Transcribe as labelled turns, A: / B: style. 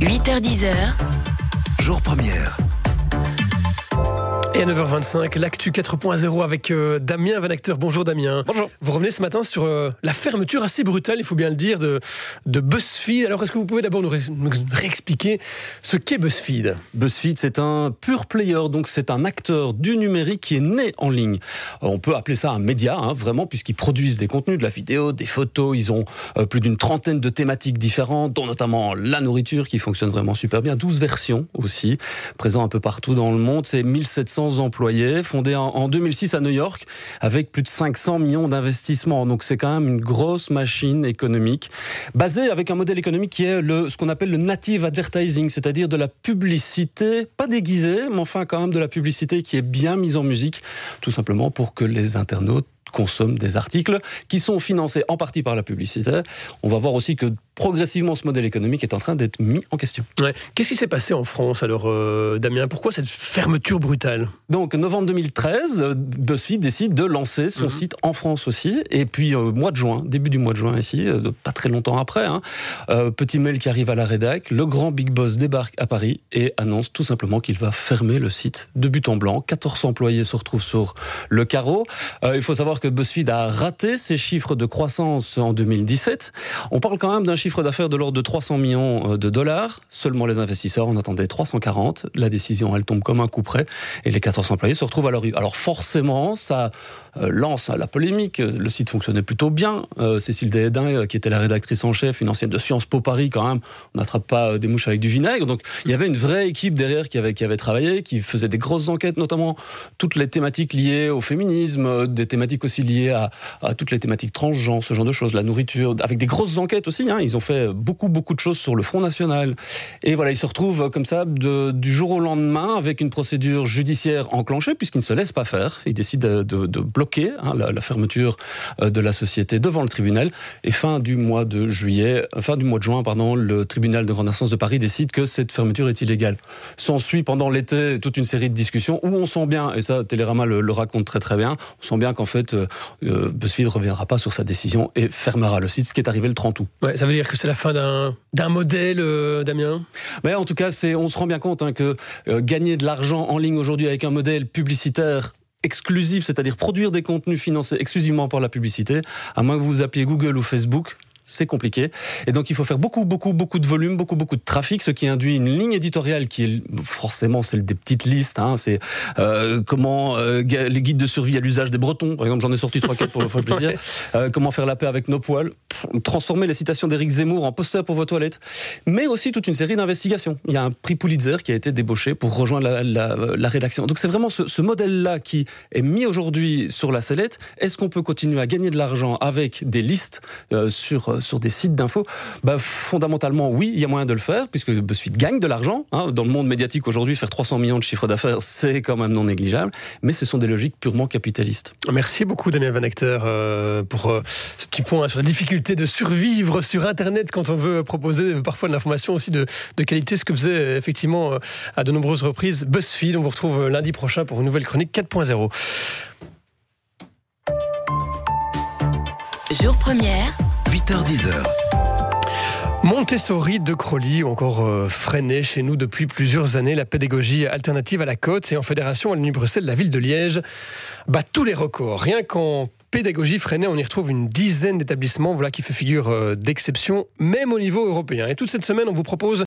A: 8h10h.
B: Jour première.
C: Et à 9h25, l'actu 4.0 avec euh, Damien Van Acteur. Bonjour Damien.
D: Bonjour.
C: Vous revenez ce matin sur euh, la fermeture assez brutale, il faut bien le dire, de, de BuzzFeed. Alors est-ce que vous pouvez d'abord nous, ré- nous réexpliquer ce qu'est BuzzFeed?
D: BuzzFeed, c'est un pur player, donc c'est un acteur du numérique qui est né en ligne. Euh, On peut appeler ça un média, hein, vraiment, puisqu'ils produisent des contenus, de la vidéo, des photos. Ils ont euh, plus d'une trentaine de thématiques différentes, dont notamment la nourriture qui fonctionne vraiment super bien. 12 versions aussi, présents un peu partout dans le monde. C'est 1700 employés, fondé en, en 2006 à New York, avec plus de 500 millions d'investissements. Donc c'est quand même une grosse machine économique, basée avec un modèle économique qui est le, ce qu'on appelle le native advertising, c'est-à-dire de la publicité, pas déguisée, mais enfin quand même de la publicité qui est bien mise en musique, tout simplement pour que les internautes consomment des articles qui sont financés en partie par la publicité. On va voir aussi que progressivement ce modèle économique est en train d'être mis en question.
C: Ouais. Qu'est-ce qui s'est passé en France alors, euh, Damien? Pourquoi cette fermeture brutale?
D: Donc, novembre 2013, euh, BuzzFeed décide de lancer son
C: Mhm.
D: site en France aussi. Et puis, euh, mois de juin, début du mois de juin ici, euh, pas très longtemps après, hein, petit mail qui arrive à la rédac, le grand Big Boss débarque à Paris et annonce tout simplement qu'il va fermer le site de but en blanc. 14 employés se retrouvent sur le carreau. Il faut savoir que BuzzFeed a raté ses chiffres de croissance en 2017. On parle quand même d'un chiffre d'affaires de l'ordre de 300 millions euh, de dollars. Seulement les investisseurs en attendaient 340. La décision, elle tombe comme un coup près et les 14 employés se retrouvent à leur rue. Alors forcément, ça euh, lance la polémique. Le site fonctionnait plutôt bien. Euh, Cécile Dédin, qui était la rédactrice en chef, une ancienne de Sciences Po Paris, quand même, on n'attrape pas des mouches avec du vinaigre. Donc il y avait une vraie équipe derrière qui avait, travaillé, qui faisait des grosses enquêtes, notamment toutes les thématiques liées au féminisme, des thématiques aussi liées à, toutes les thématiques transgenres, ce genre de choses, la nourriture, avec des grosses enquêtes aussi. Hein. Ils ont fait beaucoup, beaucoup de choses sur le Front National. Et voilà, ils se retrouvent comme ça du jour au lendemain avec une procédure judiciaire enclenchée puisqu'ils ne se laissent pas faire. Ils décident de, bloquer hein, la, fermeture euh, de la société devant le tribunal. Et fin du mois de juillet, euh, fin du mois de juin, pardon, le tribunal de grande instance de Paris décide que cette fermeture est illégale. S'ensuit pendant l'été toute une série de discussions où on sent bien, et ça Télérama le raconte très très bien, on sent bien qu'en fait euh, euh, BuzzFeed reviendra pas sur sa décision et fermera le site, ce qui est arrivé le 30 août.
C: ouais, Ça veut dire que c'est la fin d'un modèle, euh, Damien?
D: Mais en tout cas, c'est, on se rend bien compte hein, que euh, gagner de l'argent en ligne aujourd'hui avec un modèle publicitaire exclusif, c'est-à-dire produire des contenus financés exclusivement par la publicité, à moins que vous appeliez Google ou Facebook, c'est compliqué. Et donc, il faut faire beaucoup, beaucoup, beaucoup de volume, beaucoup, beaucoup de trafic, ce qui induit une ligne éditoriale qui est forcément celle des petites listes. Hein, c'est euh, comment euh, les guides de survie à l'usage des Bretons. Par exemple, j'en ai sorti trois quatre pour le faire plaisir. Euh, comment faire la paix avec nos poils. Transformer les citations d'Éric Zemmour en poster pour vos toilettes. Mais aussi toute une série d'investigations. Il y a un prix Pulitzer qui a été débauché pour rejoindre la, la, la rédaction. Donc c'est vraiment ce, ce modèle-là qui est mis aujourd'hui sur la sellette. Est-ce qu'on peut continuer à gagner de l'argent avec des listes euh, sur, sur des sites d'infos bah, Fondamentalement, oui, il y a moyen de le faire, puisque BuzzFeed gagne de l'argent. Hein. Dans le monde médiatique aujourd'hui, faire 300 millions de chiffres d'affaires, c'est quand même non négligeable. Mais ce sont des logiques purement capitalistes.
C: Merci beaucoup Damien Van Acteur euh, pour euh, ce petit point sur la difficulté de survivre sur Internet quand on veut proposer parfois de l'information aussi de, de qualité, ce que faisait euh, effectivement euh, à de nombreuses reprises BuzzFeed. On vous retrouve lundi prochain pour une nouvelle chronique 4.0.
A: Jour première.
B: 8h10h.
C: Montessori de Crolly ou encore euh, Freinet chez nous depuis plusieurs années. La pédagogie alternative à la côte et en fédération à l'Uni Bruxelles, la ville de Liège bat tous les records. Rien qu'en pédagogie Freinet, on y retrouve une dizaine d'établissements voilà, qui fait figure euh, d'exception, même au niveau européen. Et toute cette semaine, on vous propose